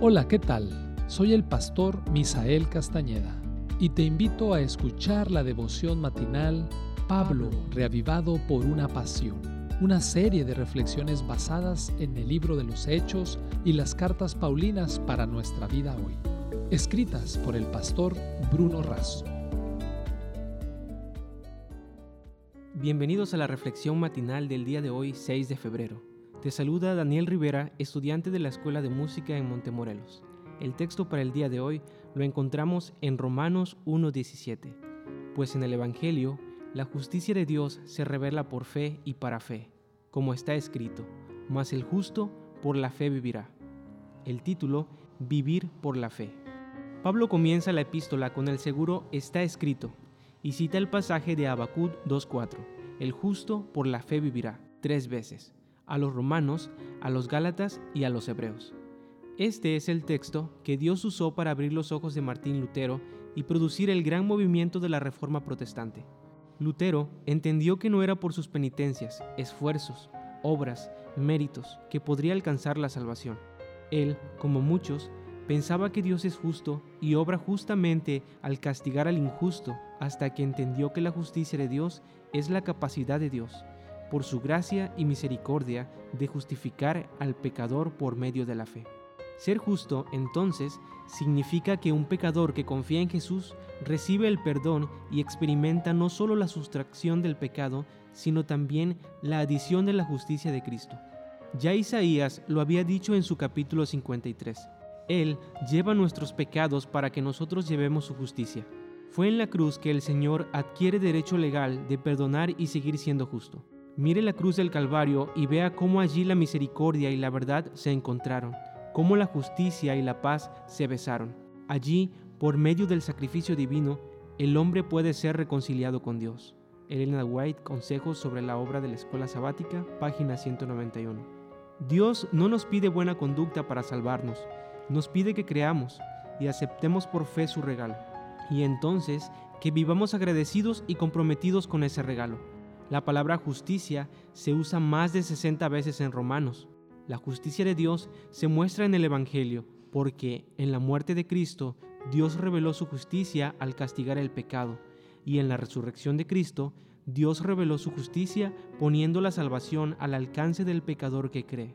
Hola, ¿qué tal? Soy el pastor Misael Castañeda y te invito a escuchar la devoción matinal Pablo, reavivado por una pasión, una serie de reflexiones basadas en el libro de los Hechos y las cartas Paulinas para nuestra vida hoy, escritas por el pastor Bruno Razo. Bienvenidos a la reflexión matinal del día de hoy, 6 de febrero. Te saluda Daniel Rivera, estudiante de la Escuela de Música en Montemorelos. El texto para el día de hoy lo encontramos en Romanos 1.17. Pues en el Evangelio, la justicia de Dios se revela por fe y para fe, como está escrito, mas el justo por la fe vivirá. El título, Vivir por la fe. Pablo comienza la epístola con el seguro está escrito y cita el pasaje de Abacud 2.4, el justo por la fe vivirá, tres veces a los romanos, a los gálatas y a los hebreos. Este es el texto que Dios usó para abrir los ojos de Martín Lutero y producir el gran movimiento de la Reforma Protestante. Lutero entendió que no era por sus penitencias, esfuerzos, obras, méritos que podría alcanzar la salvación. Él, como muchos, pensaba que Dios es justo y obra justamente al castigar al injusto hasta que entendió que la justicia de Dios es la capacidad de Dios por su gracia y misericordia, de justificar al pecador por medio de la fe. Ser justo, entonces, significa que un pecador que confía en Jesús recibe el perdón y experimenta no solo la sustracción del pecado, sino también la adición de la justicia de Cristo. Ya Isaías lo había dicho en su capítulo 53. Él lleva nuestros pecados para que nosotros llevemos su justicia. Fue en la cruz que el Señor adquiere derecho legal de perdonar y seguir siendo justo. Mire la cruz del Calvario y vea cómo allí la misericordia y la verdad se encontraron, cómo la justicia y la paz se besaron. Allí, por medio del sacrificio divino, el hombre puede ser reconciliado con Dios. Elena White, Consejos sobre la obra de la Escuela Sabática, página 191. Dios no nos pide buena conducta para salvarnos, nos pide que creamos y aceptemos por fe su regalo, y entonces que vivamos agradecidos y comprometidos con ese regalo la palabra justicia se usa más de 60 veces en Romanos. La justicia de Dios se muestra en el Evangelio porque en la muerte de Cristo Dios reveló su justicia al castigar el pecado y en la resurrección de Cristo Dios reveló su justicia poniendo la salvación al alcance del pecador que cree.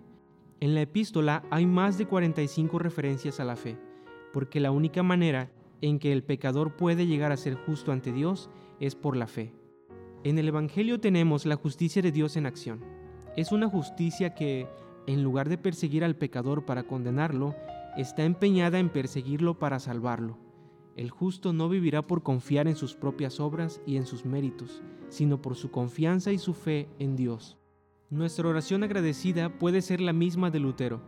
En la epístola hay más de 45 referencias a la fe, porque la única manera en que el pecador puede llegar a ser justo ante Dios es por la fe. En el Evangelio tenemos la justicia de Dios en acción. Es una justicia que, en lugar de perseguir al pecador para condenarlo, está empeñada en perseguirlo para salvarlo. El justo no vivirá por confiar en sus propias obras y en sus méritos, sino por su confianza y su fe en Dios. Nuestra oración agradecida puede ser la misma de Lutero.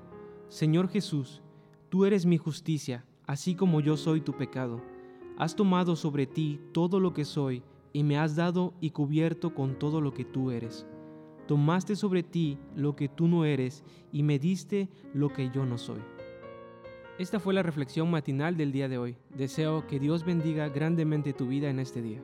Señor Jesús, tú eres mi justicia, así como yo soy tu pecado. Has tomado sobre ti todo lo que soy y me has dado y cubierto con todo lo que tú eres. Tomaste sobre ti lo que tú no eres y me diste lo que yo no soy. Esta fue la reflexión matinal del día de hoy. Deseo que Dios bendiga grandemente tu vida en este día.